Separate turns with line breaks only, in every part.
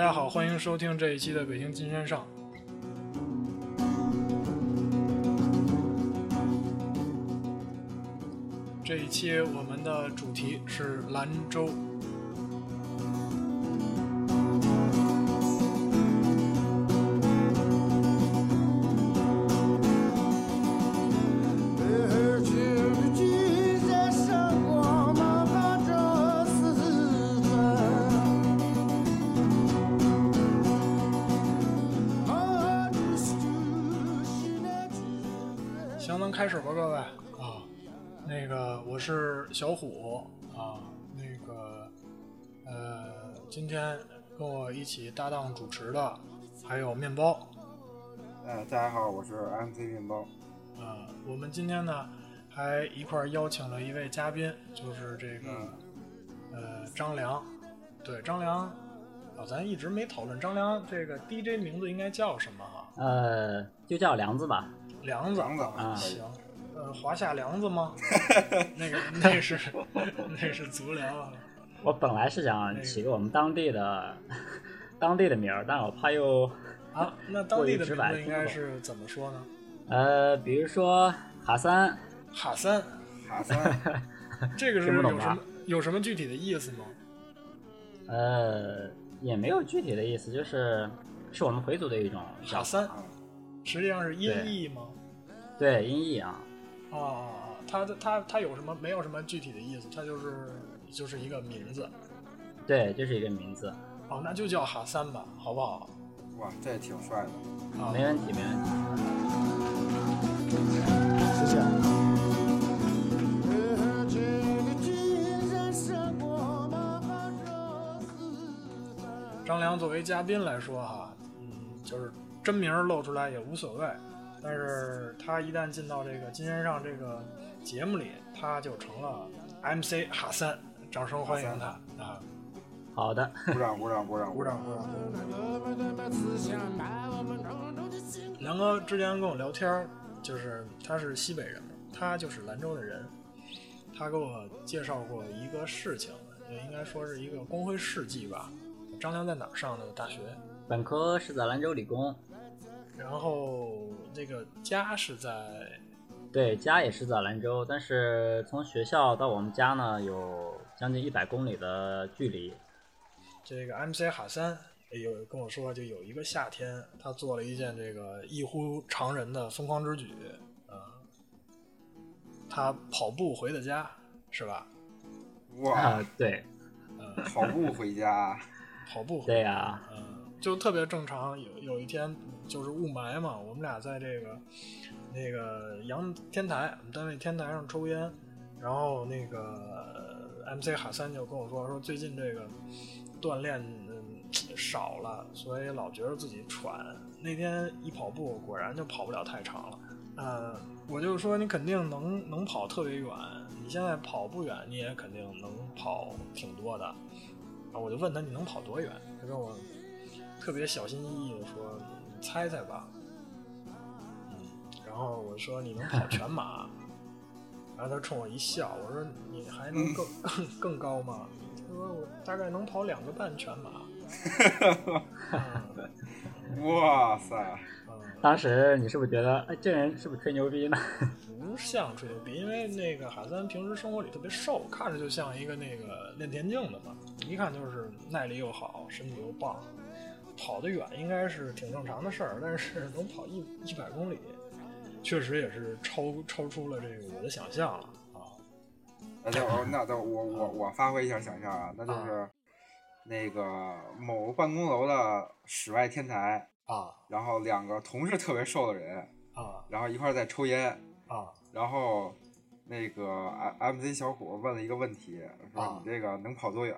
大家好，欢迎收听这一期的《北京金山上》。这一期我们的主题是兰州。虎啊。那个，呃，今天跟我一起搭档主持的还有面包。
呃，大家好，我是 MC 面包。
啊，我们今天呢还一块邀请了一位嘉宾，就是这个呃张良。对，张良啊，咱一直没讨论张良这个 DJ 名字应该叫什么哈？
呃，就叫梁子吧。
梁子，
梁子
啊
行。呃，华夏梁子吗？那个那是那是足疗啊。
我本来是想起个我们当地的当地的名儿，但我怕又
啊，那当地的名
过于直白
字应该是怎么说呢？
呃，比如说哈三，
哈三，
哈三，
这个是
听不懂吧
有什么有什么具体的意思吗？
呃，也没有具体的意思，就是是我们回族的一种
哈三
啊，
实际上是音译吗？
对音译啊。
啊啊啊！它它它有什么？没有什么具体的意思，它就是就是一个名字。
对，就是一个名字，
哦，那就叫哈三吧，好不好？
哇，这也挺帅的。
啊，
没问题，没问题。
谢谢。
张良作为嘉宾来说哈，嗯，就是真名儿露出来也无所谓，但是他一旦进到这个金山上这个节目里，他就成了 MC 哈三，掌声欢迎他啊！
好的，
鼓掌，鼓掌，鼓掌，
鼓掌鼓掌！梁哥之前跟我聊天儿，就是他是西北人嘛，他就是兰州的人，他给我介绍过一个事情，也应该说是一个光辉事迹吧。张良在哪儿上的大学？
本科是在兰州理工，
然后那个家是在
对，家也是在兰州，但是从学校到我们家呢，有将近一百公里的距离。
这个 MC 哈三有跟我说，就有一个夏天，他做了一件这个异乎常人的疯狂之举，啊、他跑步回的家，是吧？
哇
啊，，对，
跑步回家，
跑步回
对呀、
嗯，就特别正常。有有一天就是雾霾嘛，我们俩在这个那个阳天台，我们单位天台上抽烟，然后那个 MC 哈三就跟我说说最近这个锻炼嗯少了，所以老觉得自己喘。那天一跑步，果然就跑不了太长了。呃，我就说你肯定能能跑特别远，你现在跑不远，你也肯定能跑挺多的。啊，我就问他你能跑多远？他跟我特别小心翼翼的说：“猜猜吧。”嗯，然后我说：“你能跑全马？” 然后他冲我一笑，我说：“你还能更更 更高吗？”他说：“我大概能跑两个半全马。嗯”
哇塞，
嗯
当时你是不是觉得，哎，这人是不是吹牛逼呢？
不像吹牛逼，因为那个海三平时生活里特别瘦，看着就像一个那个练田径的嘛，一看就是耐力又好，身体又棒，跑得远应该是挺正常的事儿，但是能跑一一百公里，确实也是超超出了这个我的想象了啊。
那就那就我我我发挥一下想象啊，那就是那个某办公楼的室外天台，
啊
然后两个同是特别瘦的人，
啊
然后一块儿在抽烟，
啊
然后那个 M MC 小虎问了一个问题，说
啊
你这个能跑多远？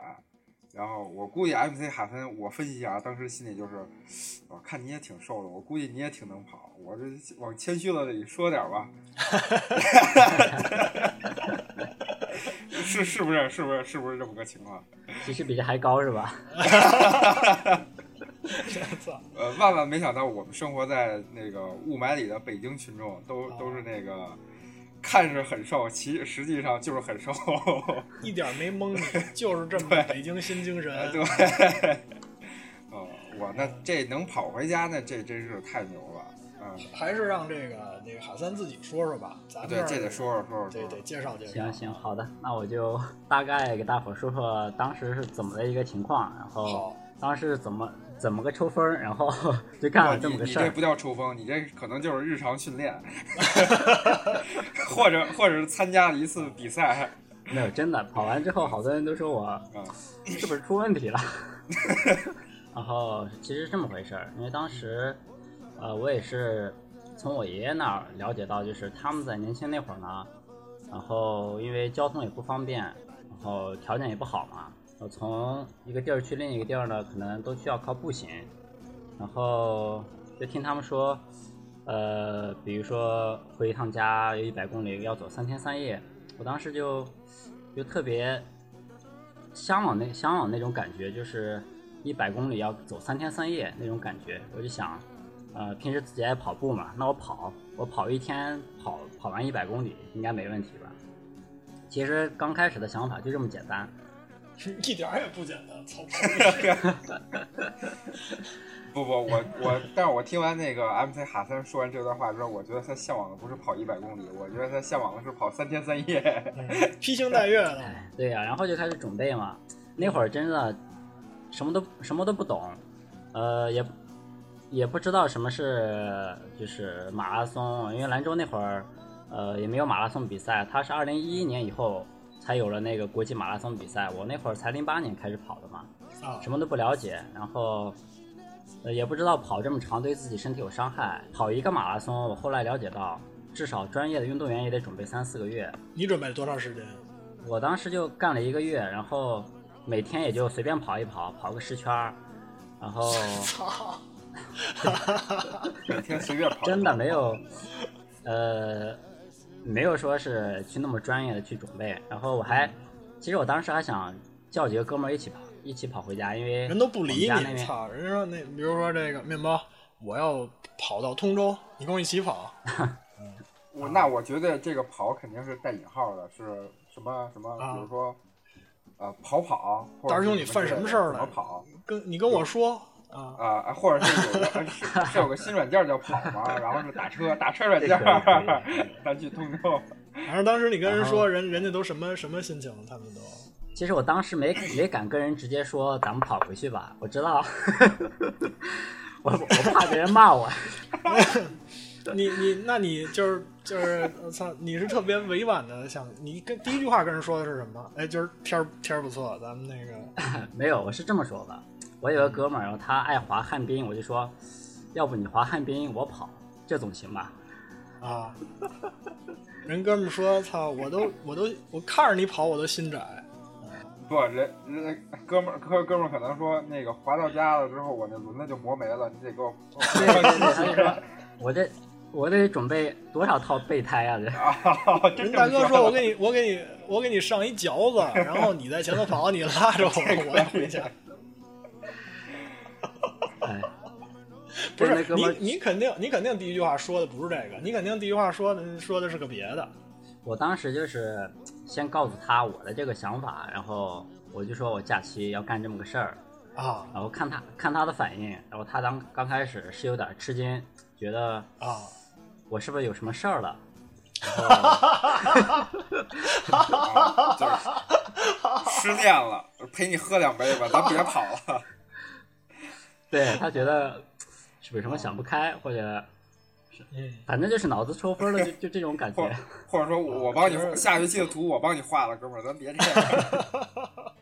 然后我估计 MC 海森，我分析一下，当时心里就是，我看你也挺瘦的，我估计你也挺能跑，我这往谦虚了里说点儿吧。是是不是是不是是不是这么个情况？
其实比这还高是吧？
操
呃，万万没想到，我们生活在那个雾霾里的北京群众，都
啊
都是那个看着很瘦，其实际上就是很瘦。
一点没蒙你，就是这么北京新精神。
对，哦，我，那这能跑回家，那这真是太牛了。嗯，
还是让这个那个海三自己说说吧，咱们
对，这得说说说说。
对，得介绍介绍。
行行，好的，那我就大概给大伙说说当时是怎么的一个情况，然后当时怎么怎么个抽风，然后 就干了这么个事儿。
你这不叫抽风，你这可能就是日常训练，或者或者是参加了一次比赛。
没有，真的跑完之后，好多人都说我嗯是不是出问题了。然后其实这么回事儿，因为当时。呃，我也是从我爷爷那儿了解到，就是他们在年轻那会儿呢，然后因为交通也不方便，然后条件也不好嘛，我从一个地儿去另一个地儿呢，可能都需要靠步行，然后就听他们说，呃，比如说回一趟家有一百公里要走三天三夜，我当时就就特别向往那向往那种感觉，就是一百公里要走三天三夜那种感觉，我就想。呃，平时自己爱跑步嘛，那我跑，我跑一天跑跑完一百公里应该没问题吧？其实刚开始的想法就这么简单，
一点也不简单，操！
不不，我我，但是我听完那个 MC 哈森说完这段话之后，我觉得他向往的不是跑一百公里，我觉得他向往的是跑三天三夜，
披星戴月的。
对呀，然后就开始准备嘛，那会儿真的什么都什么都不懂，呃，也。也不知道什么是就是马拉松，因为兰州那会儿，呃，也没有马拉松比赛。它是二零一一年以后才有了那个国际马拉松比赛。我那会儿才零八年开始跑的嘛，什么都不了解，然后呃也不知道跑这么长对自己身体有伤害。跑一个马拉松，我后来了解到，至少专业的运动员也得准备三四个月。
你准备了多长时间？
我当时就干了一个月，然后每天也就随便跑一跑，跑个十圈儿，然后。
每天随便跑，
真的没有，呃，没有说是去那么专业的去准备。然后我还，其实我当时还想叫几个哥们儿一起跑，一起跑回家，因为
人都不理你。操，人家说那，比如说这个面包，我要跑到通州，你跟我一起跑。
我那我觉得这个跑肯定是带引号的，是什么什么？比如说，呃，跑跑。
大师兄，你犯什么事儿了？
跑，
跟你跟我说。
啊啊，或者是有个是是有个新软件叫跑嘛，然后是打车打车软件，咱去通州。
反正当时你跟人说，人人家都什么什么心情？他们都。
其实我当时没没敢跟人直接说咱们跑回去吧，我知道，我我怕别人骂我。
你你那你就是就是我操，你是特别委婉的想，你跟第一句话跟人说的是什么？哎，今儿天儿天儿不错，咱们那个
没有，我是这么说的。我有个哥们儿，然后他爱滑旱冰，我就说，要不你滑旱冰，我跑，这总行吧？
啊！人哥们儿说，操，我都我都我看着你跑，我都心窄。
不，人人哥们儿哥哥们儿可能说，那个滑到家了之后，我那轮子就磨没了，你得给我。
对对对，他就说，我这我得准备多少套备胎啊？
这。人大哥说，我给你我给你我给你上一嚼子，然后你在前头跑，你拉着我，我要 回家。
哎，
不是你，你肯定，你肯定第一句话说的不是这个，你肯定第一句话说的说的是个别的。
我当时就是先告诉他我的这个想法，然后我就说我假期要干这么个事儿
啊，
然后看他看他的反应，然后他当刚开始是有点吃惊，觉得
啊，
我是不是有什么事儿了？
哈 失恋了，陪你喝两杯吧，咱别跑了。
对 他觉得是不是什么想不开，或者是反正就是脑子抽风了，就就这种感觉。
或者说我帮你 下学期的图，我帮你画了，哥们儿，咱别这样。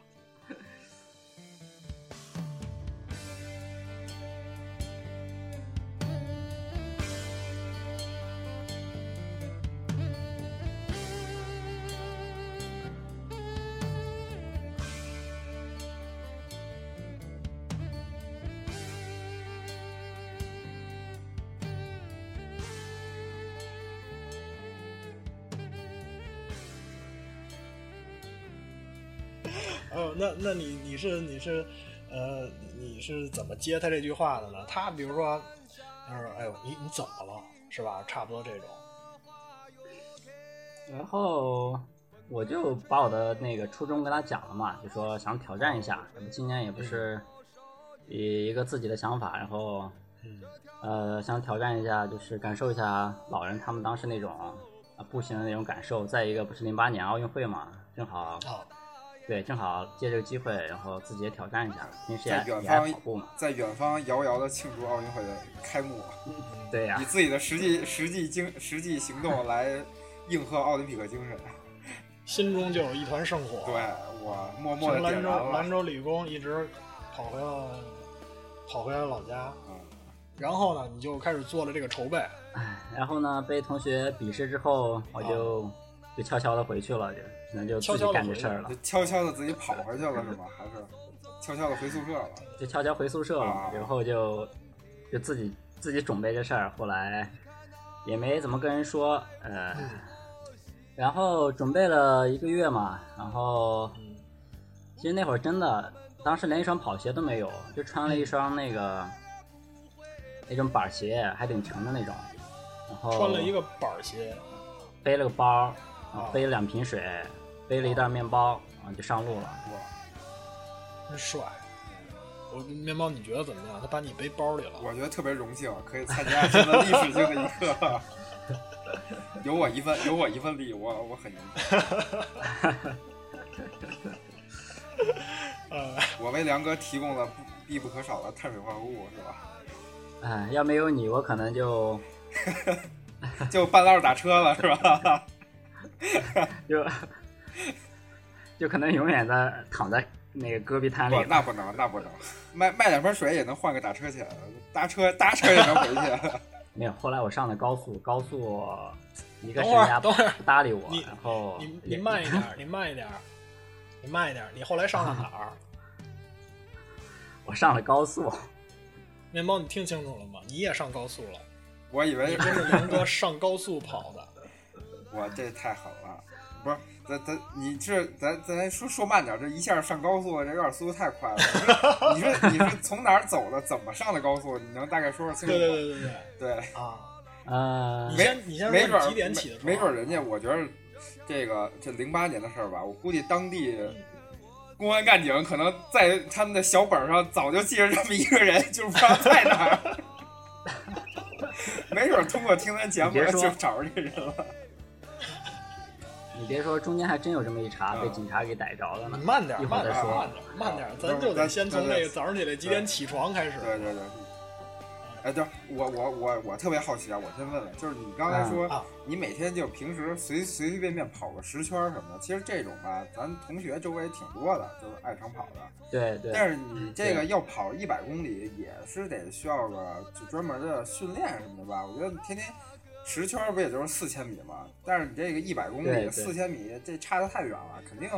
哦，那那你你是你是，呃，你是怎么接他这句话的呢？他比如说，他说：“哎呦，你你怎么了？是吧？差不多这种。”
然后我就把我的那个初衷跟他讲了嘛，就说想挑战一下，今年也不是以一个自己的想法，然后呃想挑战一下，就是感受一下老人他们当时那种啊步行的那种感受。再一个不是零八年奥运会嘛，正好。对，正好借这个机会，然后自己也挑战一下。平时也也爱跑步嘛，
在远方遥遥的庆祝奥运会的开幕。
对呀，
以自己的实际实际经实际行动来应和奥林匹克精神，
心中就有一团圣火。
对我默默的
兰州兰州理工一直跑回了跑回了老家。嗯，然后呢，你就开始做了这个筹备。
哎，然后呢，被同学鄙视之后，我就就悄悄的回去了，就。那就自己干这事儿了，
悄悄的自己跑回去了是吗？还是悄悄的回宿舍了？
就悄悄回宿舍了，然后就就自己自己准备这事儿。后来也没怎么跟人说，呃，然后准备了一个月嘛。然后其实那会儿真的，当时连一双跑鞋都没有，就穿了一双那个那种板鞋，还挺沉的那种。然后
穿了一个板鞋，
背了个包，背了两瓶水。背了一袋面包，啊，就上路了。哇，
真帅！我面包，你觉得怎么样？他把你背包里了。
我觉得特别荣幸，可以参加这么历史性的一刻。有我一份，有我一份力，我我很荣幸。我为梁哥提供了必不可少的碳水化合物，是吧？
哎，要没有你，我可能就
就半道打车了，是吧？
就。就可能永远的躺在那个戈壁滩里。
那不能，那不能，卖卖两瓶水也能换个打车钱，搭车搭车也能回去。
没有，后来我上了高速，高速一个
等会儿，等会儿
不搭理我，然后
你你 慢一点，你慢一点，你慢一点，你后来上了哪儿？
我上了高速。
面包，你听清楚了吗？你也上高速了？
我以为
真是龙哥上高速跑的。
我这太狠了，不是。咱咱你这咱咱说说慢点，这一下上高速，这有点速度太快了。你说你是从哪儿走的？怎么上的高速？你能大概说说清楚吗？
对对对对
对。
啊
啊！
你先你先
没准
几点起的？
没准人家，我觉得这个这零八年的事儿吧，我估计当地公安干警可能在他们的小本上早就记着这么一个人，就是不知道在哪儿。没准通过听咱节目就找着这人了。
你别说，中间还真有这么一茬被警察给逮着了
呢。你慢点，
慢
点，
慢
点，慢点，咱就得先从那个早上起来几点起床开始。
对对对。哎，对，我我我我特别好奇啊，我先问问，就是你刚才说你每天就平时随随随便便跑个十圈什么的，其实这种吧，咱同学周围挺多的，就是爱长跑的。
对对。
但是你这个要跑一百公里，也是得需要个就专门的训练什么的吧？我觉得天天。十圈不也就是四千米吗？但是你这个一百公里，四千米这差的太远了，肯定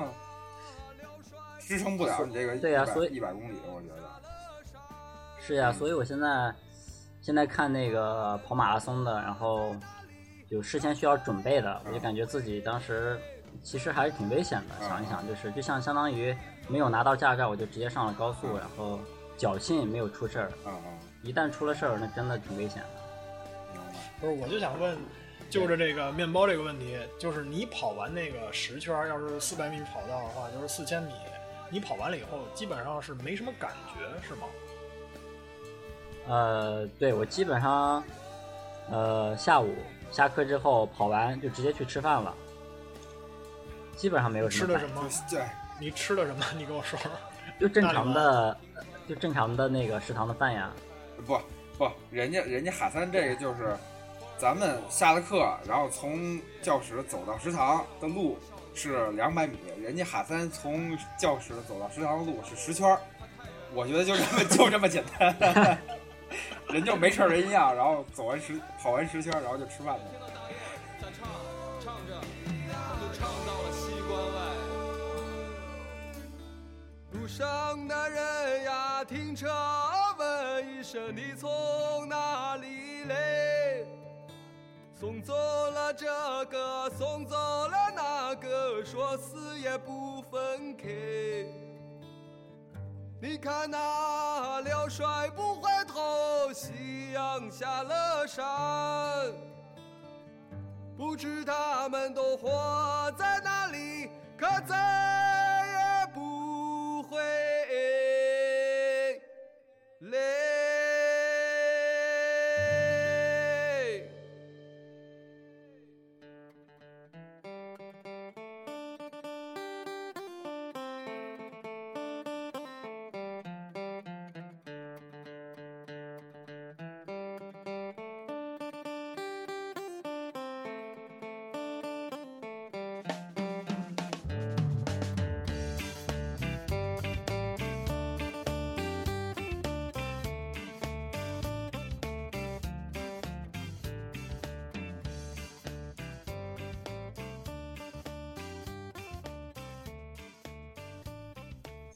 支撑不了你这个
对呀，所以
一百公里，我觉得
是呀。所以我现在现在看那个跑马拉松的，然后有事先需要准备的，我就感觉自己当时其实还是挺危险的。想一想，就是就像相当于没有拿到驾照，我就直接上了高速，然后侥幸没有出事儿。一旦出了事儿，那真的挺危险的。
不是，我就想问，就着这个面包这个问题，就是你跑完那个十圈，要是四百米跑道的话，就是四千米，你跑完了以后，基本上是没什么感觉，是吗？
呃，对我基本上，呃，下午下课之后跑完就直接去吃饭了，基本上没有
吃的什
么。
对，你吃的什么？你跟我说说。
就正常的，就正常的那个食堂的饭呀。
不不，人家人家哈三这个就是。咱们下了课，然后从教室走到食堂的路是两百米，人家哈三从教室走到食堂的路是十圈儿我觉得就这么就这么简单，人就没事人一样，然后走完十跑完十圈，然后就吃饭去了。路上的人呀，停车问一声你从哪里来？送走了这个，送走了那个，说死也不分开。你看那辽帅不回头，夕阳下了山，不知他们都活在哪里，可再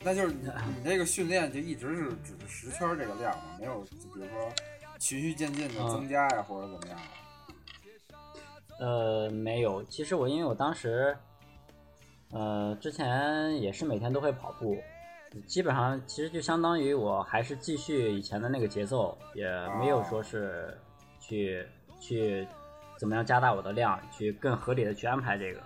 那就是你你这个训练就一直是只是十圈这个量吗？没有，就比如说循序渐进的增加呀，或者怎么样？
呃，没有。其实我因为我当时，呃，之前也是每天都会跑步，基本上其实就相当于我还是继续以前的那个节奏，也没有说是去去怎么样加大我的量，去更合理的去安排这个。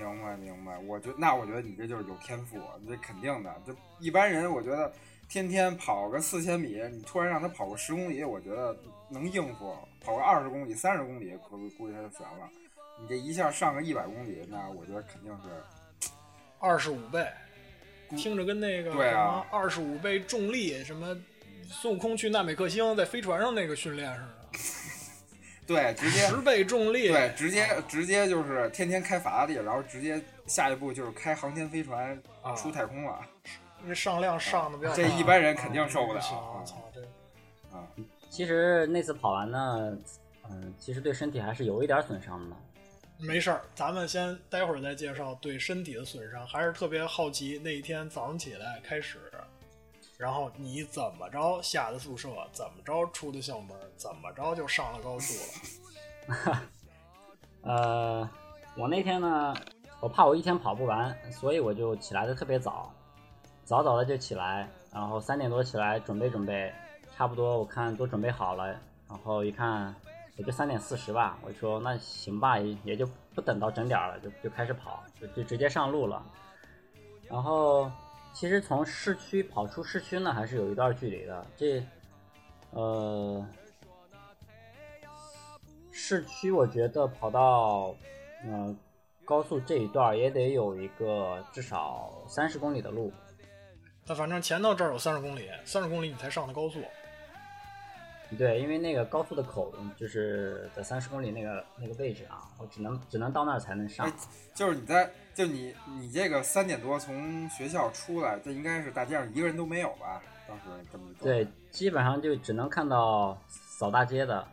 明白明白，我觉那我觉得你这就是有天赋，这肯定的。就一般人，我觉得天天跑个四千米，你突然让他跑个十公里，我觉得能应付；跑个二十公里、三十公里，估估计他就悬了。你这一下上个一百公里，那我觉得肯定是
二十五倍，听着跟那个
对啊，
二十五倍重力什么孙悟空去纳美克星在飞船上那个训练似的。
对，直接
十倍重力，
对，直接直接就是天天开法拉利，然后直接下一步就是开航天飞船出太空了。
那上量上的比较，
这一般人肯定受不了。
我操，这
啊！
其实那次跑完呢，嗯，其实对身体还是有一点损伤的。
没事儿，咱们先待会儿再介绍对身体的损伤。还是特别好奇那一天早上起来开始。然后你怎么着下的宿舍，怎么着出的校门，怎么着就上了高速
了？呃，我那天呢，我怕我一天跑不完，所以我就起来的特别早，早早的就起来，然后三点多起来准备准备，差不多我看都准备好了，然后一看也就三点四十吧，我说那行吧，也也就不等到整点了，就就开始跑，就就直接上路了，然后。其实从市区跑出市区呢，还是有一段距离的。这，呃，市区我觉得跑到，嗯，高速这一段也得有一个至少三十公里的路。
那反正前到这儿有三十公里，三十公里你才上的高速。
对，因为那个高速的口就是在三十公里那个那个位置啊，我只能只能到那儿才能上。
就是你在。就你，你这个三点多从学校出来，这应该是大街上一个人都没有吧？当时这么
对，基本上就只能看到扫大街的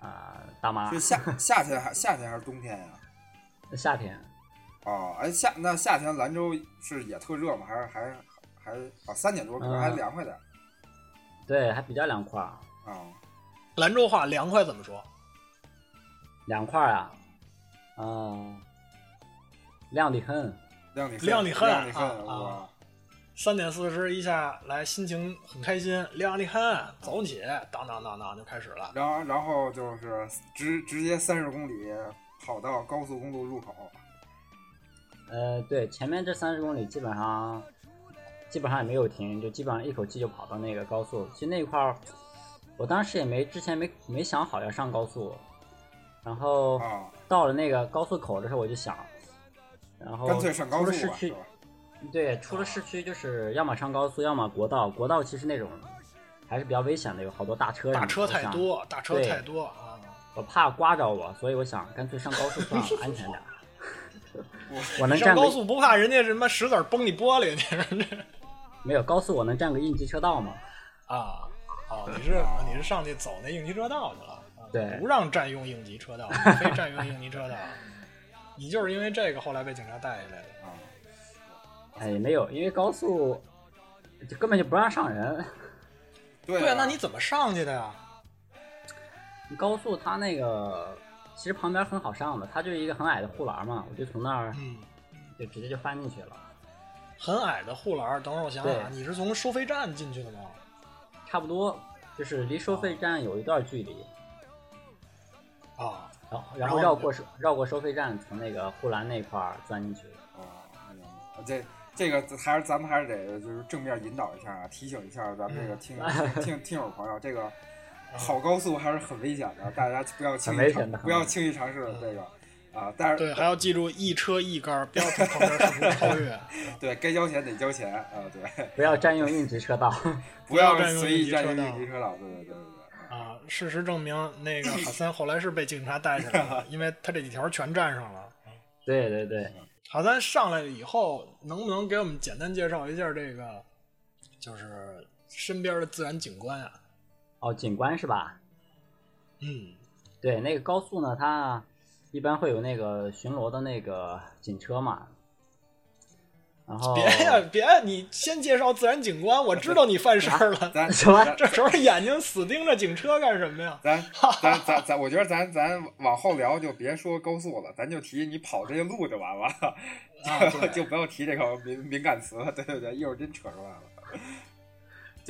啊大妈。
就夏 夏天还夏天还是冬天呀？
夏天。
哦，哎夏那夏天兰州是也特热吗？还是还还啊三点多可能还凉快点。
对，还比较凉快。
啊，
兰州话凉快怎么说？
凉快啊，嗯。亮的很，
亮的
亮
的很
啊！三点四十一下来，心情很开心，亮的很，走起，当当当当就开始了。
然后然后就是直直接三十公里跑到高速公路入口。
呃，对，前面这三十公里基本上基本上也没有停，就基本上一口气就跑到那个高速。其实那块儿，我当时也没之前没没想好要上高速，然后到了那个高速口的时候，我就想。然后出了市区，对，出了市区就是要么上高速，要么国道。国道其实那种还是比较危险的，有好多大车。
大车太多，大车太多啊！
我怕刮着我，所以我想干脆上高速算了，安全点。我能上
高速不怕人家什么石子崩你玻璃？你
没有高速，我能占个应急车道吗？
啊，哦，你是你是上去走那应急车道去了？
对，
不让占用应急车道，非占用应急车道。你就是因为这个后来被警察带下来的啊？
哎，没有，因为高速就根本就不让上人。
对
啊，那你怎么上去的呀？
高速它那个其实旁边很好上的，它就是一个很矮的护栏嘛，我就从那儿就直接就翻进去了。
很矮的护栏，等会儿我想想，你是从收费站进去的吗？
差不多，就是离收费站有一段距离。
啊。
然后，然后绕过收绕过收费站，从那个护栏那块儿钻进去。
哦，这这个还是咱们还是得就是正面引导一下啊，提醒一下咱们这个听听 听友朋友，这个跑高速还是很危险的，大家不要轻易尝不要轻易尝试这个啊。但是
对，还要记住一车一杆，不要从旁边试图超越。
对该交钱得交钱啊，对。
不要占用应急车道，
不要随意占用应急车道，对对对对。
啊，事实证明，那个 哈三后来是被警察带起来了，因为他这几条全占上了。
对对对，
哈三上来了以后，能不能给我们简单介绍一下这个，就是身边的自然景观啊？
哦，景观是吧？
嗯，
对，那个高速呢，它一般会有那个巡逻的那个警车嘛。然后
别呀别，你先介绍自然景观，我知道你犯事儿了。
咱
什么
这时候眼睛死盯着警车干什么呀？
咱咱咱咱，我觉得咱咱往后聊就别说高速了，咱就提你跑这些路就完了，
啊
就就不要提这个敏敏感词了。对对对，一会儿真扯出来了。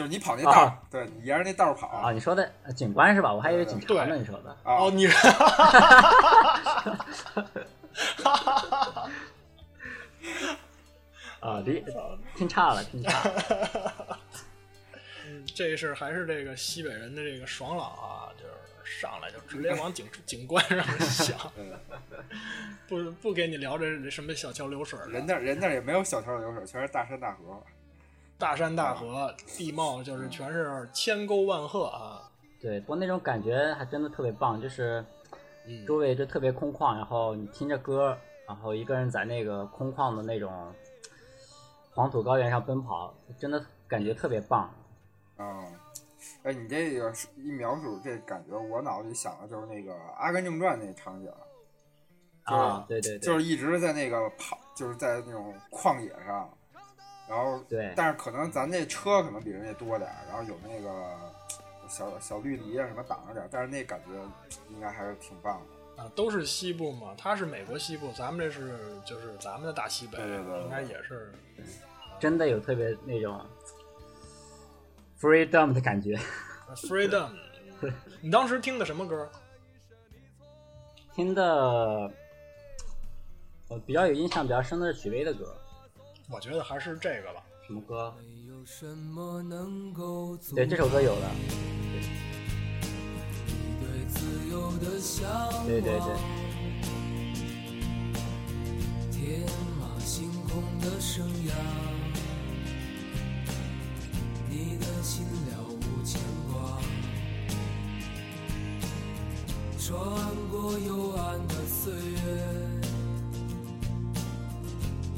就是你跑那道儿，
啊
对你沿着那道儿跑
啊，你说的呃警官是吧？我还以为警察呢，你说的。
啊
哦，你
啊，离听差了，听差了。
嗯 这是还是这个西北人的这个爽朗啊，就是上来就直接往景景观上想，
嗯
不不给你聊这什么小桥流水的，
人那人那也没有小桥流水，全是大山大河。
大山大河，地貌就是全是千沟万壑啊。
对，不过那种感觉还真的特别棒，就是
嗯。
周围就特别空旷，然后你听着歌，然后一个人在那个空旷的那种黄土高原上奔跑，真的感觉特别棒。
嗯，哎，你这个是一描述这感觉，我脑子里想的就是那个《阿甘正传》那场景，
啊，对对对，
就是一直在那个跑，就是在那种旷野上，然后
对
但是可能咱这车可能比人家多点儿，然后有那个小小绿篱啊什么挡着点儿，但是那感觉应该还是挺棒的。
啊，都是西部嘛，它是美国西部，咱们这是就是咱们的大西北，
对对对对
应该也是
真的有特别那种 freedom 的感觉。
freedom。你当时听的什么歌？
听的我比较有印象、比较深的是许巍的歌，
我觉得还是这个吧。
什么歌？
没有什么能够阻
对，这首歌有的。
你对自由的向往，
对对对，
天马行空的生涯，你的心了无牵挂，穿过幽暗的岁月，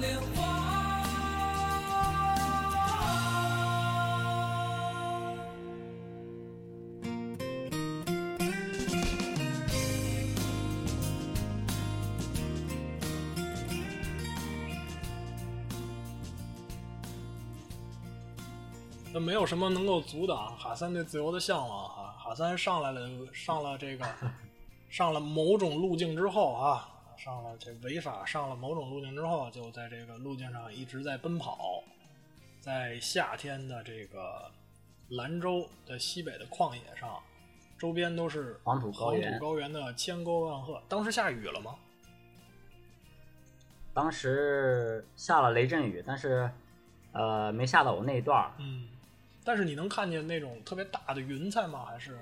莲花。
那没有什么能够阻挡哈三对自由的向往哈。哈三上来了，上了这个，上了某种路径之后啊，上了这违法，上了某种路径之后，就在这个路径上一直在奔跑，在夏天的这个兰州的西北的旷野上，周边都是
黄土高原
黄土高原的千沟万壑。当时下雨了吗？
当时下了雷阵雨，但是呃没下到我那一段儿。
嗯，但是你能看见那种特别大的云彩吗？还是？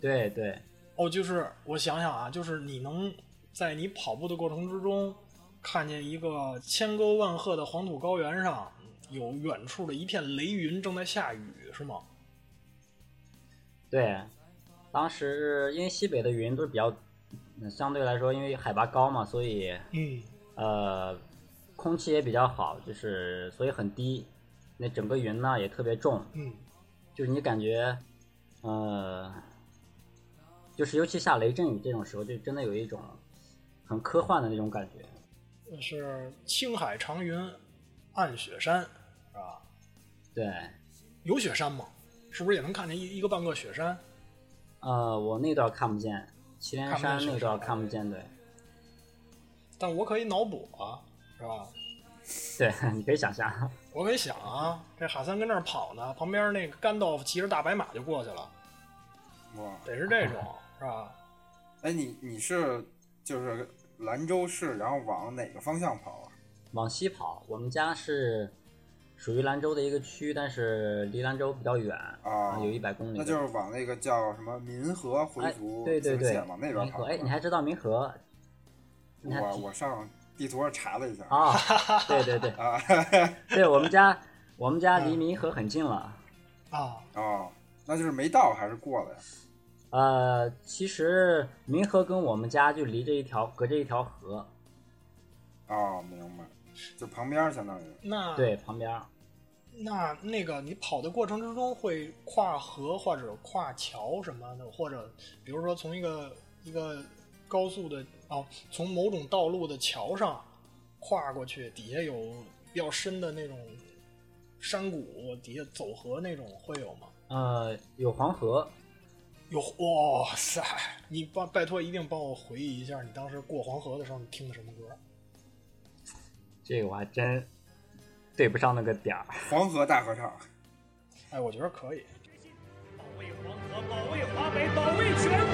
对对，
哦，就是我想想啊，就是你能在你跑步的过程之中，看见一个千沟万壑的黄土高原上，有远处的一片雷云正在下雨，是吗？
对，当时因为西北的云都是比较，嗯相对来说因为海拔高嘛，所以
嗯，
呃空气也比较好，就是所以很低，那整个云呢也特别重，
嗯，
就是你感觉，呃，就是尤其下雷阵雨这种时候，就真的有一种很科幻的那种感觉。
是青海长云暗雪山，是吧？
对，
有雪山吗？是不是也能看见一一个半个雪山？
呃，我那段看不见，祁连山那段看不见，对，
但我可以脑补啊，是吧？
对，你可以想象，
我可以想啊，这哈三跟那儿跑呢，旁边那个甘道夫骑着大白马就过去了，
哇，
得是这种，是吧？
哎，你你是就是兰州市，然后往哪个方向跑啊？
往西跑。我们家是属于兰州的一个区，但是离兰州比较远
啊
有一百公里。
那就是往那个叫什么民和回
哎
族
对对对
往那边跑。
民和，哎，你还知道民和？
我我上地图上查了一下
啊，对对对
啊，
对我们家我们家离民和很近了。
啊，
哦，那就是没到还是过了呀？
呃，其实民和跟我们家就离着一条，隔着一条河。
哦，明白，就旁边儿相当于。
那
对，旁边儿。
那那个你跑的过程之中会跨河或者跨桥什么的，或者比如说从一个一个高速的哦，从某种道路的桥上跨过去，底下有比较深的那种山谷，底下走河那种会有吗？
呃，有黄河。
有哇塞！你帮拜托一定帮我回忆一下，你当时过黄河的时候你听的什么歌？
这个我还真对不上那个点儿。
黄河大合唱。
哎，我觉得可以。
保卫黄河，保卫华北，保卫全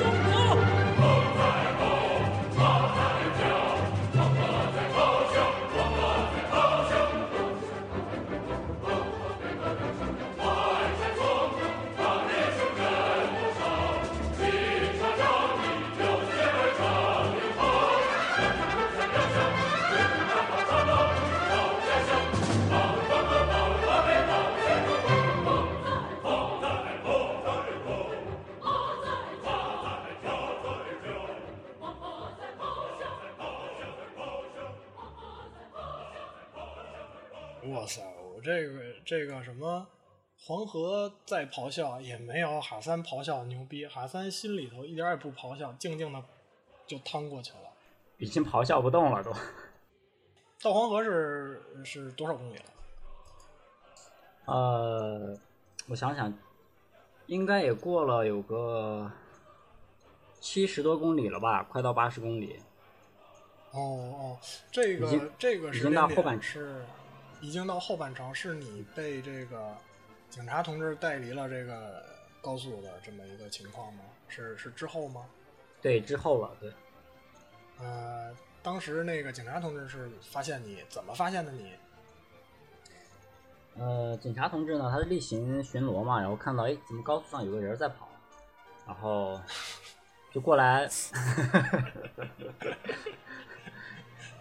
塞，我这个这个什么黄河再咆哮也没有哈三咆哮牛逼，哈三心里头一点也不咆哮，静静的就趟过去了。
已经咆哮不动了都。
到黄河是是多少公里了？
呃，我想想，应该也过了有个七十多公里了吧，快到八十公里。
哦哦，这个这个时间
后半
点是已经到后半程，是你被这个警察同志带离了这个高速的这么一个情况吗？是是之后吗？
对，之后了，对。
呃，当时那个警察同志是发现你怎么发现的你？
呃，警察同志呢，他是例行巡逻嘛，然后看到哎，怎么高速上有个人在跑，然后就过来，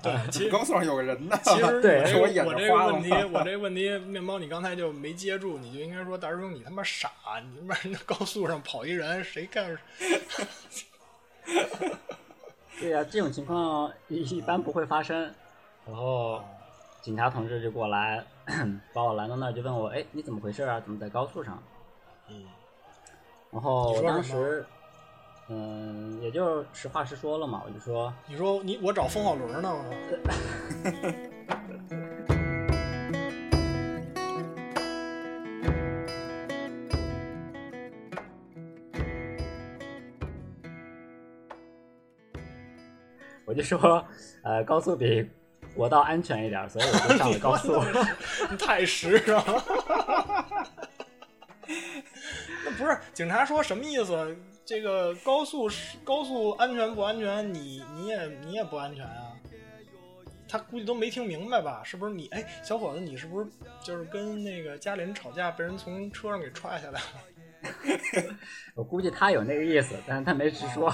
对，其实
高速上有个人呢。
其实
对
我
我
这个问题，我这个问题，面包你刚才就没接住，你就应该说大师兄你他妈傻，你他妈那高速上跑一人，谁干？
对呀、这种情况一一般不会发生。然后警察同志就过来把我拦到那儿，就问我，哎，你怎么回事啊？怎么在高速上？
嗯，
然后我当时，嗯，也就实话实说了嘛，我就说，
你说你我找风火轮呢？
我就说，呃，高速比国道安全一点，所以我就上了高速。
你太实诚了。那不是警察说什么意思？这个高速是高速安全不安全？你你也你也不安全啊？他估计都没听明白吧？是不是你？哎，小伙子，你是不是就是跟那个家里人吵架，被人从车上给踹下来了？
我估计他有那个意思，但是他没直说。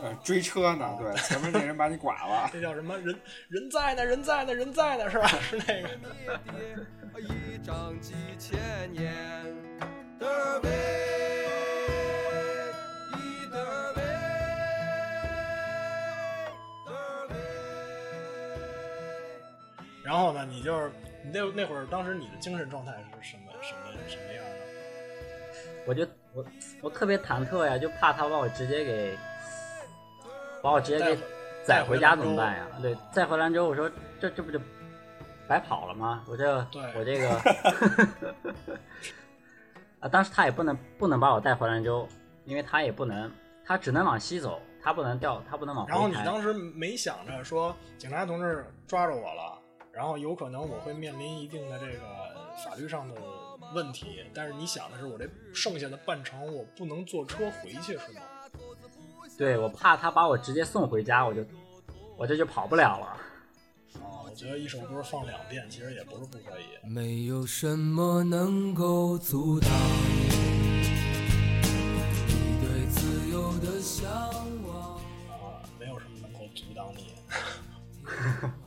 呃追车呢，对，前面那人把你剐了。
这叫什么？人人在呢，人在呢，人在呢，是吧？是那个。
一张几千年的碑，一
然后呢，你就是你那那会儿，当时你的精神状态是什么什么什么样的？
我就我我特别忐忑呀，就怕他把我直接给把我直接给载回家怎么办呀？对，再回兰州，我说这这不就白跑了吗？我这
对
我这个 啊，当时他也不能不能把我带回兰州，因为他也不能，他只能往西走，他不能掉，他不能往
然后。你当时没想着说警察同志抓着我了，然后有可能我会面临一定的这个法律上的问题，但是你想的是我这剩下的半程我不能坐车回去是吗？
对我怕他把我直接送回家，我就我这就跑不了了。
啊，我觉得一首歌放两遍其实也不是不可以。
没有什么能够阻挡你对自由的向往。
啊，没有什么能够阻挡你。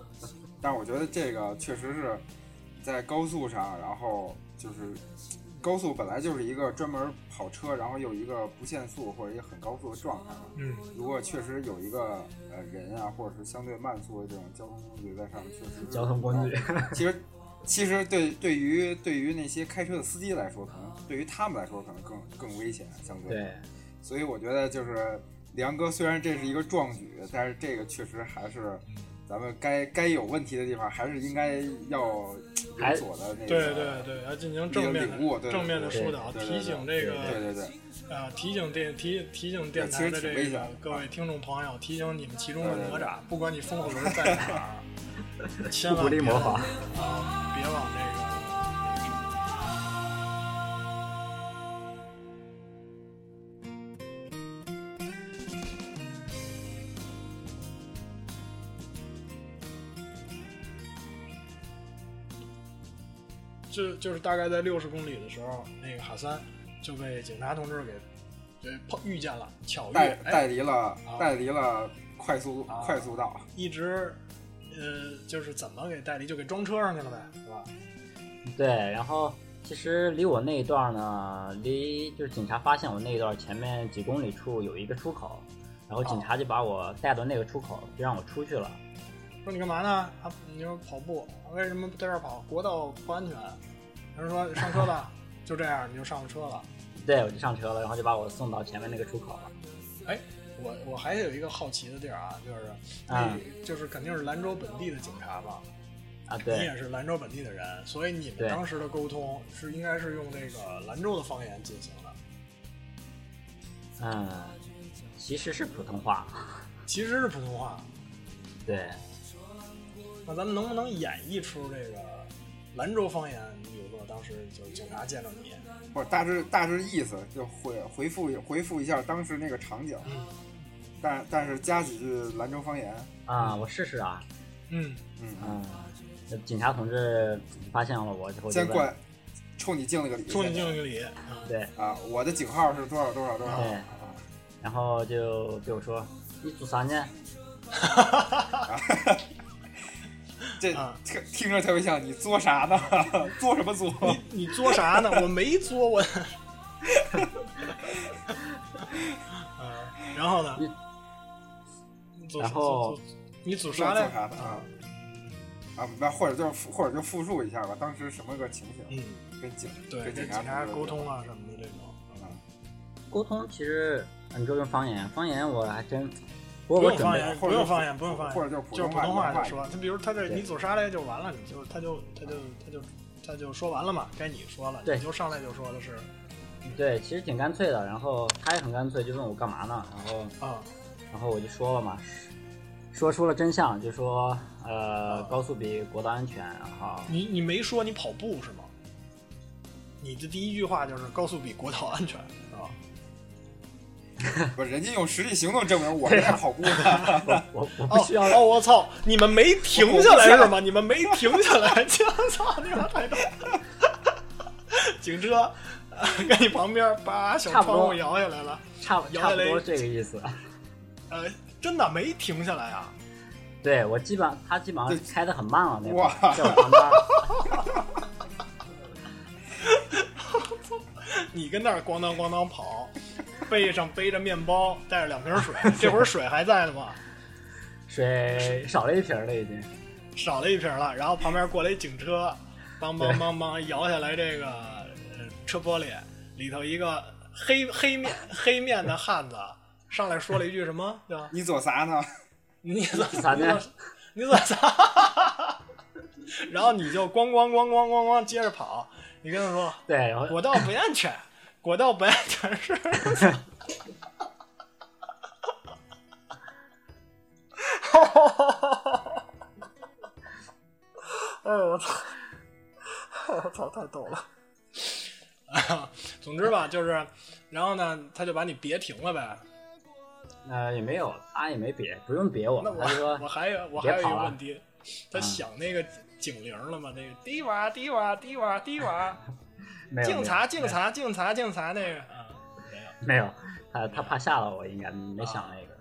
但是我觉得这个确实是在高速上，然后就是高速本来就是一个专门跑车，然后又一个不限速或者一个很高速的状态嘛。
嗯，
如果确实有一个呃人啊，或者是相对慢速的这种交通工具在上面，确实是
交通工具。
其实其实对对于对于那些开车的司机来说，可能对于他们来说可能更更危险，相对。
对，
所以我觉得就是梁哥，虽然这是一个壮举，但是这个确实还是咱们该该有问题的地方，还是应该要有所的那个
对对对，要进行正面
领悟对
的正面的疏导，
对对
提醒这个
对对对，
呃，提醒电提提醒电台的这个各位听众朋友，提醒你们其中的哪吒，不管你风火轮在哪儿，千万
不鼓励
别
模仿
啊，别往这个。就就是大概在六十公里的时候，那个哈三就被警察同志给给碰遇见了，巧遇，
带离了带离了快速
啊
快速道，
一直，呃，就是怎么给带离，就给装车上去了呗，是吧？
对，然后其实离我那一段呢，离就是警察发现我那一段前面几公里处有一个出口，然后警察就把我带到那个出口，就让我出去了。
说你干嘛呢？啊，你说跑步，为什么不在这儿跑？国道不安全。人说上车吧，就这样你就上了车了。
对，我就上车了，然后就把我送到前面那个出口了。
哎，我我还有一个好奇的地儿啊，就是
啊
就是肯定是兰州本地的警察吧？
啊，对
你
对
也是兰州本地的人，所以你们当时的沟通是应该是用那个兰州的方言进行的。
嗯，其实是普通话。
其实是普通话，
对，
那咱们能不能演绎出这个兰州方言？你比如说当时就是警察见到你，
或者大致大致意思就回回复回复一下当时那个场景，
嗯
但但是加几句兰州方言，
啊，我试试啊。
嗯，
嗯，
嗯，这警察同志发现了我之后就
先过来，冲你敬了个礼，
冲你敬了个礼。
对，
啊，我的警号是多少多少多少，
对
啊
然后就对我说：“你做啥呢
这
啊
听听着特别像你作啥呢？作什么作？
你你作啥呢？我没作，我。啊，然后呢？
然后
做你组
作
啥
的啊？啊，那或者就或者就复述一下吧，当时什么个情形？
嗯，
跟警
对，
跟警
察沟通啊什么的这种。
啊，？”
沟通其实你就用方言，方言我还真，不
用方言，不用方言，不用方言，
或者就是普
就是普通
通话
说。他比如他这你组啥来就完了，你就他就他就他就他就说完了嘛，该你说了，
对
你就上来就说的是
对，其实挺干脆的。然后他也很干脆，就问我干嘛呢？然后
啊，
然后我就说了嘛，说出了真相，就说呃高速比国道安全，然后
你你没说你跑步是吗？你的第一句话就是高速比国道安全啊。
不是，人家用实际行动证明我是在跑步的。
我我不
哦
需要、
哦，我操！你们没停下来是吗？你们没停下来，我操！你妈太逗了！警车啊跟你旁边把小窗户摇下来了，
差不
摇下来
差不多这个意思。
呃，真的没停下来啊！
对我基本上他基本上开的很慢了，那会
哇
儿在我旁边。
你跟那儿咣当咣当跑，背上背着面包，带着两瓶水，这会儿水还在呢吗？
水少了一瓶了已经。
少了一瓶了，然后旁边过来一警车，梆梆梆梆摇下来这个呃车玻璃，里头一个黑黑面黑面的汉子上来说了一句什么？叫
你做啥呢？
你做
啥呢？
你怎么啥？然后你就咣咣咣咣咣咣接着跑，你跟他说
对，
国道不安全，国道不安全是。哈 哎呦我操！我操，太逗了。总之吧，就是，然后呢，他就把你别停了呗。
呃也没有，他也没别，不用别我
那，我我还有我还有一个问题，他想那个警铃了吗？那个滴哇滴哇滴哇滴哇，
没有
警察警察警察警察那个啊，没有
没有，他他怕吓到我，应该没想那个。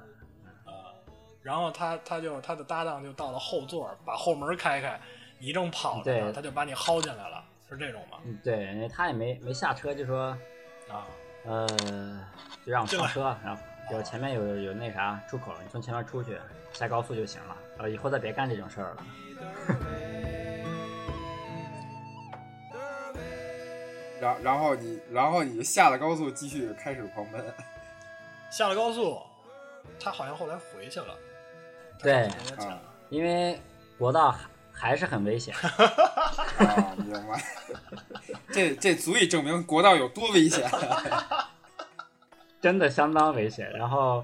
啊。然后他他就他的搭档就到了后座，把后门开开，你正跑着呢，
对
他就把你薅进来了，是这种吗？
嗯，对，因为他也没没下车，就说
啊，
呃，就让我上车，然后就前面有有那啥出口，你从前面出去下高速就行了，呃，以后再别干这种事儿了。
然然后你然后你下了高速继续开始狂奔，
下了高速，他好像后来回去了。
对因为国道还还是很危险，
啊，明白？这这足以证明国道有多危险。
真的相当危险。然后，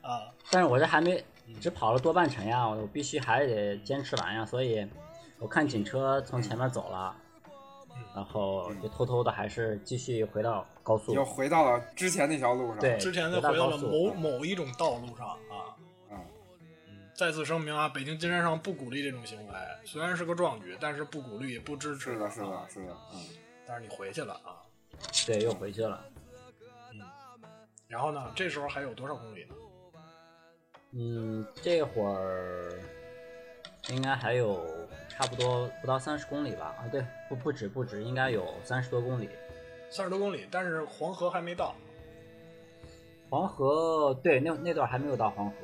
啊，
但是我这还没只跑了多半程呀，我必须还得坚持完呀，所以我看警车从前面走了，然后就偷偷的还是继续回到高速。
又回到了之前那条路上。
对，
之前就
回到
了某某一种道路上啊。
嗯，
再次声明啊，北京金山上不鼓励这种行为，虽然是个壮举，但是不鼓励、不支持。
是的，是的
啊，
是的，嗯。
但是你回去了啊，
对，又回去了。
然后呢，这时候还有多少公里呢？
嗯，这会儿应该还有差不多不到三十公里吧？啊，对，不不止不止，应该有三十多公里。
三十多公里，但是黄河还没到。
黄河对，那那段还没有到黄河。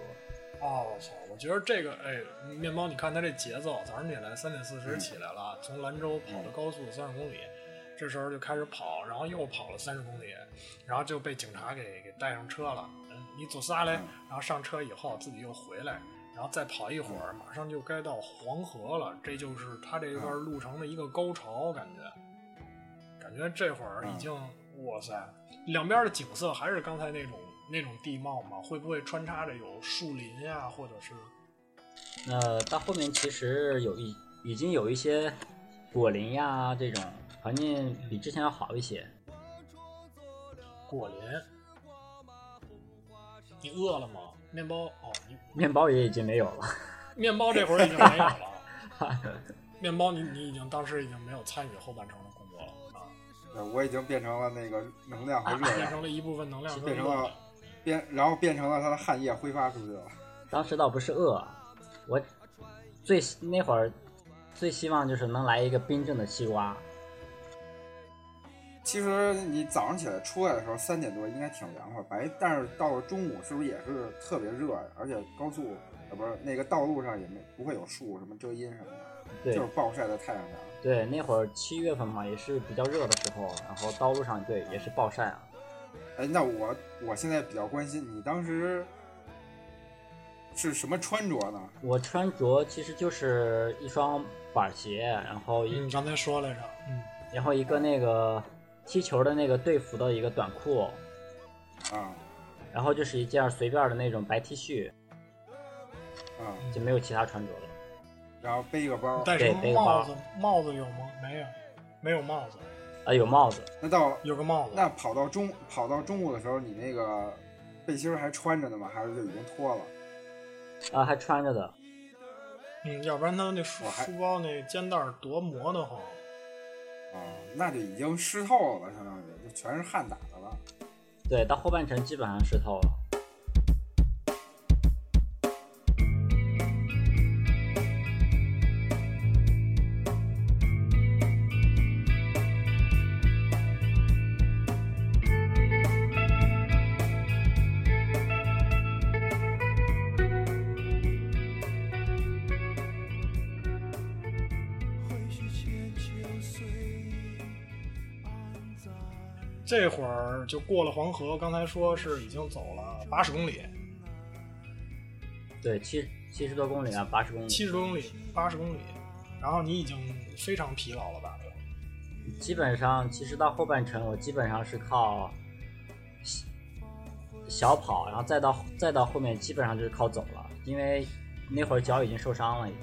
哦，我操！我觉得这个，哎，面包，你看他这节奏，早上起来三点四十起来了，从兰州跑到高速三十公里，这时候就开始跑，然后又跑了三十公里，然后就被警察给给带上车了。嗯，你走仨嘞，然后上车以后自己又回来，然后再跑一会儿，马上就该到黄河了。这就是他这一段路程的一个高潮，感觉，感觉这会儿已经，哇塞，两边的景色还是刚才那种那种地貌吗？会不会穿插着有树林呀、或者是
呃，到后面其实有一已经有一些果林呀这种环境比之前要好一些。
果林？你饿了吗？面包哦，
面包也已经没有了。
面包这会儿已经没有了。面包你，你已经当时已经没有参与后半程的工作了啊，
对，我已经变成了那个能量和热量，
变成了一部分能量
变成了变，然后变成了它的汗液挥发出去了。
当时倒不是饿，我最那会儿最希望就是能来一个冰镇的西瓜。
其实你早上起来出来的时候三点多应该挺凉快，白，但是到了中午是不是也是特别热呀？而且高速呃不是那个道路上也没不会有树什么遮阴什么的，
对
就是暴晒在太阳下。
对，那会儿七月份嘛，也是比较热的时候，然后道路上对也是暴晒啊。
哎，那我我现在比较关心你当时是什么穿着呢？
我穿着其实就是一双板鞋，然后一、
你刚才说来着，嗯，
然后一个那个踢球的那个队服的一个短裤，
啊
然后就是一件随便的那种白 T 恤，
啊，
就没有其他穿着了。
然后背一个包。
戴
个包
帽子？帽子有吗？没有，没有帽子，
啊，有帽子，
那到
有个帽子。
那跑到中跑到中午的时候，你那个背心儿还穿着呢吗？还是就已经脱了？
啊，还穿着的。
嗯，要不然他那书书包那肩带儿多磨得慌。
啊，那就已经湿透了，相当于就全是汗打的了。
对，到后半程基本上湿透了。
这会儿就过了黄河，刚才说是已经走了八十公里，
对，七七十多公里啊，八十公里。
七十多公里，八十公里，然后你已经非常疲劳了吧？
基本上，其实到后半程，我基本上是靠小小跑，然后再到再到后面，基本上就是靠走了，因为那会儿脚已经受伤了，已经。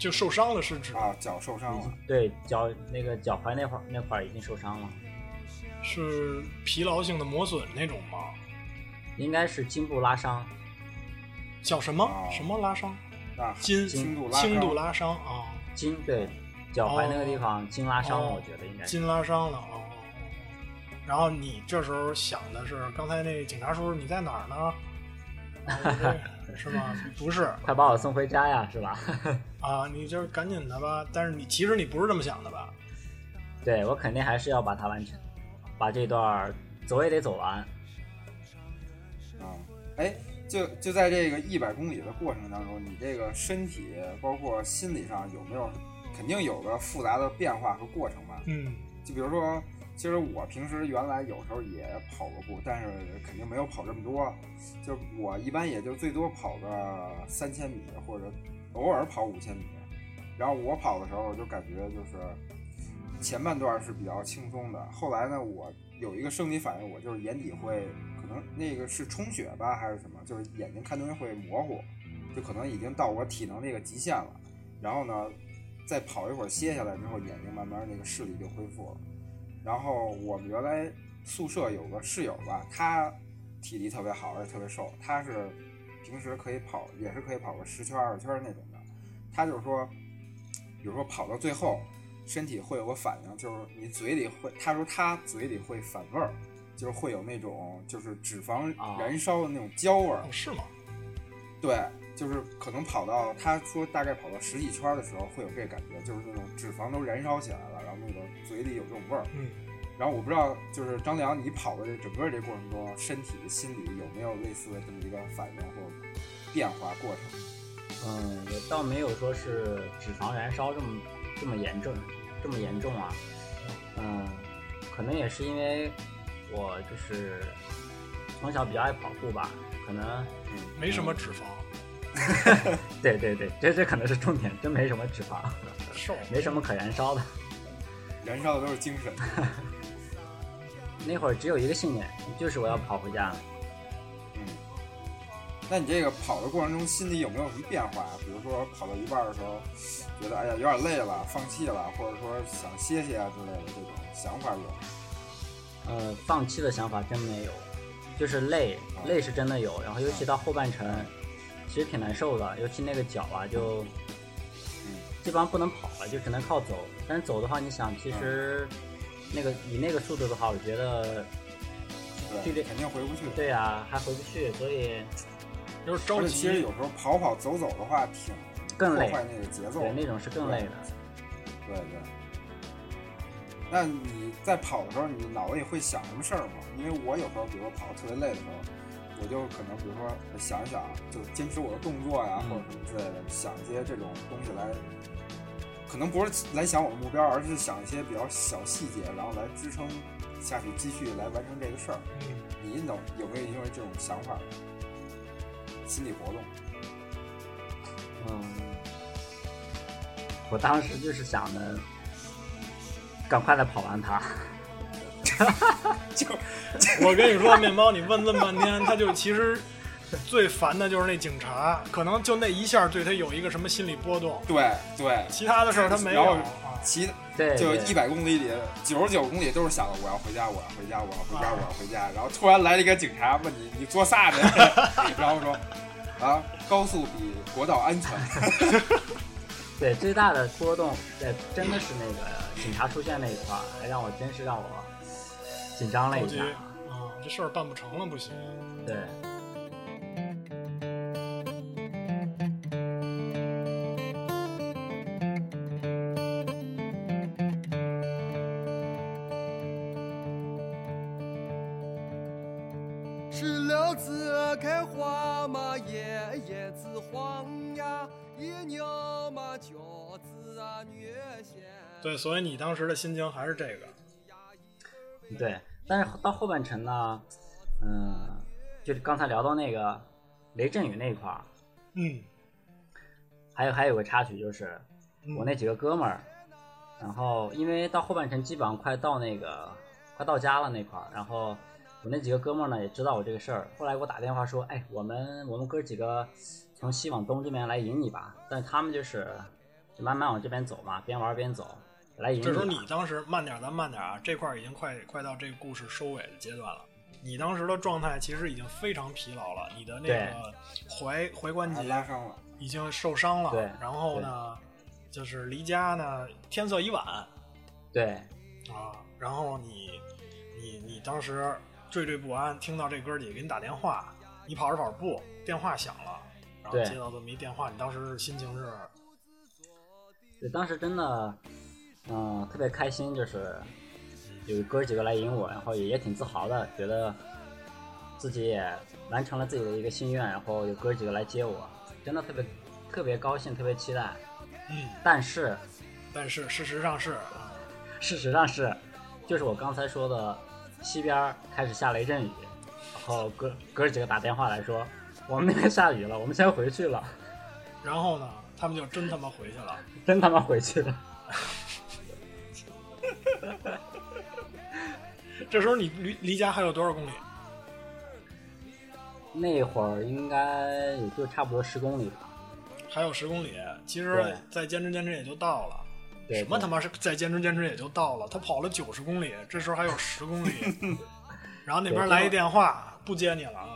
就受伤了是指
啊，脚受伤了。
对，脚那个脚踝那会儿那块儿已经受伤了，
是疲劳性的磨损那种吗？
应该是筋部拉伤。
叫什么、
哦
什么拉伤？
啊，
筋
轻度拉
轻度
伤
拉伤啊，
筋对，脚踝那个地方筋拉伤，
哦
我觉得应该是。
筋拉伤了哦哦哦。然后你这时候想的是，刚才那警察叔叔你在哪儿呢？是吗？不是，
快把我送回家呀，是吧？
啊，你就是赶紧的吧。但是你其实你不是这么想的吧？
对我肯定还是要把它完成，把这段走也得走完。
啊，哎，就就在这个一百公里的过程当中，你这个身体包括心理上有没有肯定有个复杂的变化和过程吧？
嗯，
就比如说。其实我平时原来有时候也跑过步，但是肯定没有跑这么多。就我一般也就最多跑个三千米，或者偶尔跑五千米。然后我跑的时候就感觉就是前半段是比较轻松的，后来呢，我有一个生理反应，我就是眼底会可能那个是充血吧还是什么，就是眼睛看东西会模糊，就可能已经到我体能那个极限了。然后呢，再跑一会儿歇下来之后，眼睛慢慢那个视力就恢复了。然后我们原来宿舍有个室友吧，他体力特别好，而且特别瘦。他是平时可以跑，也是可以跑个十圈、二十圈那种的。他就是说，比如说跑到最后，身体会有个反应，就是你嘴里会，他说他嘴里会反味儿，就是会有那种就是脂肪燃烧的那种焦味儿。
是吗？
对，就是可能跑到他说大概跑到十几圈的时候会有这感觉，就是那种脂肪都燃烧起来了，然后那个嘴里有这种味儿。
嗯。
然后我不知道，就是张良，你跑的这整个这过程中，身体、心理有没有类似的这么一个反应或变化过程？
嗯，也倒没有说是脂肪燃烧这么这么严重，这么严重啊。嗯，可能也是因为我就是从小比较爱跑步吧，可能
嗯
没什么脂肪。
对对对，这这可能是重点，真没什么脂肪，
瘦，
没什么可燃烧的，
燃烧的都是精神。
那会儿只有一个信念，就是我要跑回家。
嗯，那你这个跑的过程中，心里有没有什么变化啊？比如说跑到一半的时候，觉得哎呀有点累了，放弃了，或者说想歇歇啊之类的这种想法有？
呃，放弃的想法真没有，就是累，累是真的有。然后尤其到后半程，其实挺难受的，尤其那个脚啊，就基本上不能跑了，就只能靠走。但是走的话，你想，其实。那个以那个速度的话，我觉得，
距离，肯定回不去。
对呀，还回不去，所以
就是着急。
其实有时候跑跑走走的话，挺
更累，
破坏那个节奏。
对，那种是更累的。
对对。那你在跑的时候，你脑子里会想什么事儿吗？因为我有时候，比如说跑的特别累的时候，我就可能比如说想一想，就坚持我的动作呀，或者什么之类的，想一些这种东西来。可能不是来想我的目标，而是想一些比较小细节，然后来支撑下去，继续来完成这个事儿。你能有没有因为这种想法？心理活动？
嗯，我当时就是想的，赶快的跑完它。
就
我跟你说，面包，你问这么半天，他就其实。最烦的就是那警察，可能就那一下对他有一个什么心理波动。
对对，
其他的事儿他没有。
其
对，
就一百公里里九十九公里都是想着我要回家，我要回家，我要回家，我要回家。然后突然来了一个警察，问你你做啥呢？然后说啊，高速比国道安全。
对，最大的波动，对，真的是那个警察出现那一块，还让我真是让我紧张了一下。
啊，这事儿办不成了，不行。
对。
对，所以你当时的心情还是这个。
对，但是到后半程呢，嗯，就是刚才聊到那个雷阵雨那块儿，
嗯，
还有还有个插曲就是，我那几个哥们儿，然后因为到后半程基本上快到那个快到家了那块儿，然后我那几个哥们儿呢也知道我这个事儿，后来给我打电话说，哎，我们我们哥几个从西往东这边来迎你吧，但是他们就是就慢慢往这边走嘛，边玩边走。
这时候你当时慢点，咱慢点啊！这块已经快快到这个故事收尾的阶段了。你当时的状态其实已经非常疲劳了，你的那个踝踝关节
拉伤了，
已经受伤了。
对，
然后呢，就是离家呢，天色已晚。
对，
啊，然后你你你当时惴惴不安，听到这哥几个给你打电话，你跑着跑着步，电话响了，然后接到这么一电话，你当时是心情是
对，当时真的，嗯、特别开心，就是有哥几个来迎我，然后也也挺自豪的，觉得自己也完成了自己的一个心愿，然后有哥几个来接我，真的特别特别高兴，特别期待。
嗯，
但是
但是事实上是，
事实上是，就是我刚才说的，西边开始下雷阵雨，然后哥哥几个打电话来说，我们那边下雨了，我们先回去了，
然后呢，他们就真他妈回去了。
真他妈回去了。
这时候你离离家还有多少公里？
那会儿应该也就差不多十公里吧。
还有十公里，其实再坚持坚持也就到了。什么他妈是再坚持坚持也就到了？他跑了九十公里，这时候还有十公里，然后那边来一电话，不接你了啊！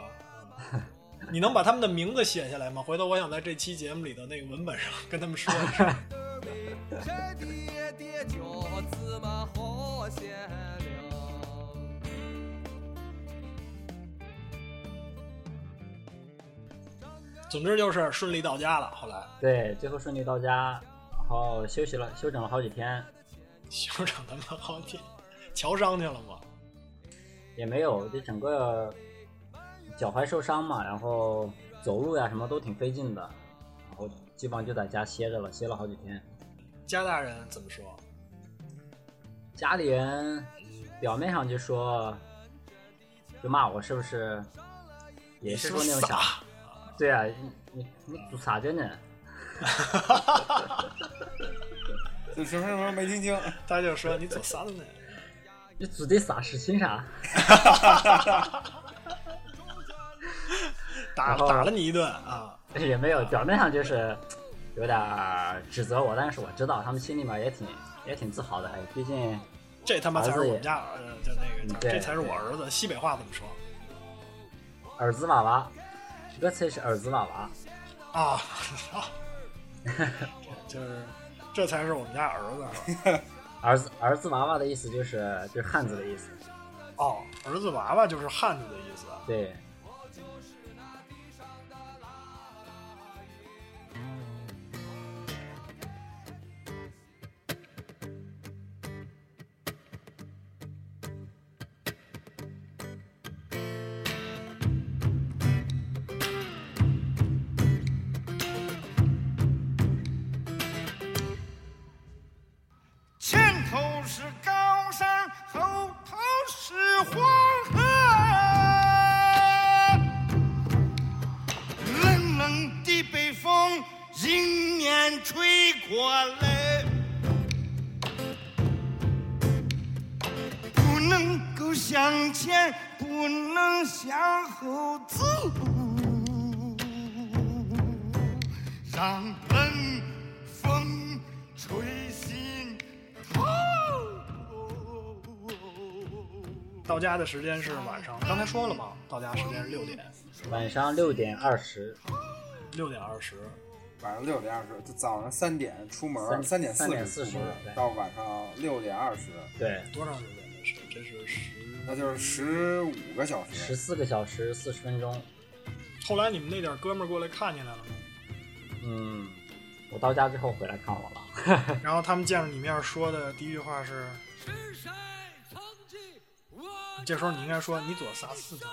嗯你能把他们的名字写下来吗？回头我想在这期节目里的那个文本上跟他们说一声。
这爹爹叫芝麻好馅料。
总之就是顺利到家了。后来
对，最后顺利到家，然后休息了，休整了好几天，
休整他妈好几，瞧伤去了吗？
也没有，就整个脚踝受伤嘛，然后走路呀什么都挺费劲的，然后基本上就在家歇着了，歇了好几天。
家大人怎么说？
家里人表面上就说，就骂我是不是，也是说那种想，
傻
对啊，你你你做啥着呢？
你什么什么没听清？
他就说你走散了呢。
你做的啥事情啥？
打打了你一顿啊！
也没有，表面上就是有点儿指责我，但是我知道他们心里面也挺也挺自豪的，哎，毕竟
这他妈才是我们家儿子，就那个这才是我儿子。西北话怎么说
儿子娃娃，这才是儿子娃娃。
啊？啊，就是这才是我们家儿子？
儿子儿子娃娃的意思就是就是汉子的意思，
哦，儿子娃娃就是汉子的意思。
对。
向后走，让冷风吹醒头。
到家的时间是晚上，刚才说了嘛，到家时间是六点，
晚上六点二十，
六点二十。
晚上六点二十，就早上三点出门，
三
三点
三点
四十出门
40，
到晚上六点二十，
对，
多长时间？这是这是十。
那就是十五个小时。
十四个小时四十分钟。
后来你们那点哥们儿过来看见来了吗？
嗯，我到家之后回来看我了，
然后他们见着你面说的第一句话是，
是谁曾经我
这时候你应该说你左撒四的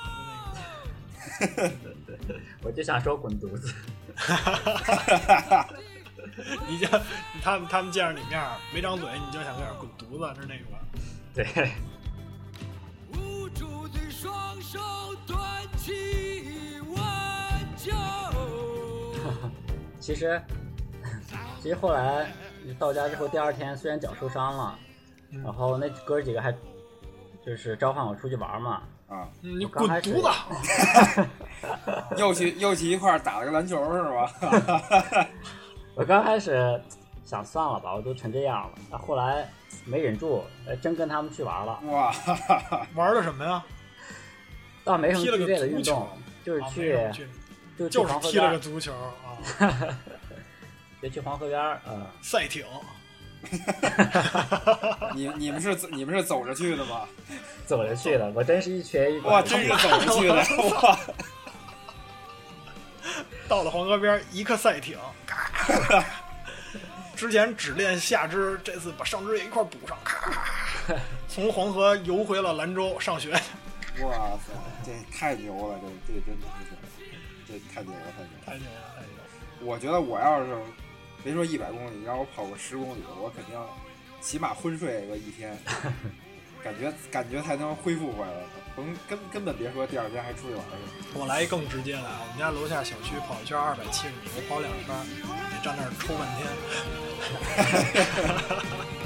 那
我就想说滚犊子。
个，你就他们他们见着你面儿没张嘴，你就想跟点滚犊子，是那个吧？
对，
手端起挽救。
其实 其实后来到家之后，第二天虽然脚受伤了，
嗯
然后那哥几个还就是召唤我出去玩嘛，
啊，
嗯你滚犊子！
又去又去一块儿打了个篮球是吧？
我刚开始想算了吧，我都成这样了，那后来没忍住，呃真跟他们去玩了，
哇，
玩的什么呀？
倒没什么
踢了
剧烈的
个足球
运动，就是去
去
就
是
黄河
踢了个
边儿，
足球啊
就去黄河边儿，嗯，
赛艇。
你你们是你们是走着去的吗？
走着去的，我真是一瘸一拐
哇，真是走着去的哇！
到了黄河边，一个赛艇，咔，之前只练下肢，这次把上肢也一块补上，咔，从黄河游回了兰州上学。
哇塞，这太牛了，这这真的是，这太牛了，太牛了，
太牛了，太牛了！
我觉得我要是别说一百公里，让我跑个十公里，我肯定起码昏睡个一天，感觉感觉才能恢复回来。甭根根本别说第二天还出去玩去。
我来一更直接的，我们家楼下小区跑一圈二百七十米，我跑两圈，得站那儿抽半天。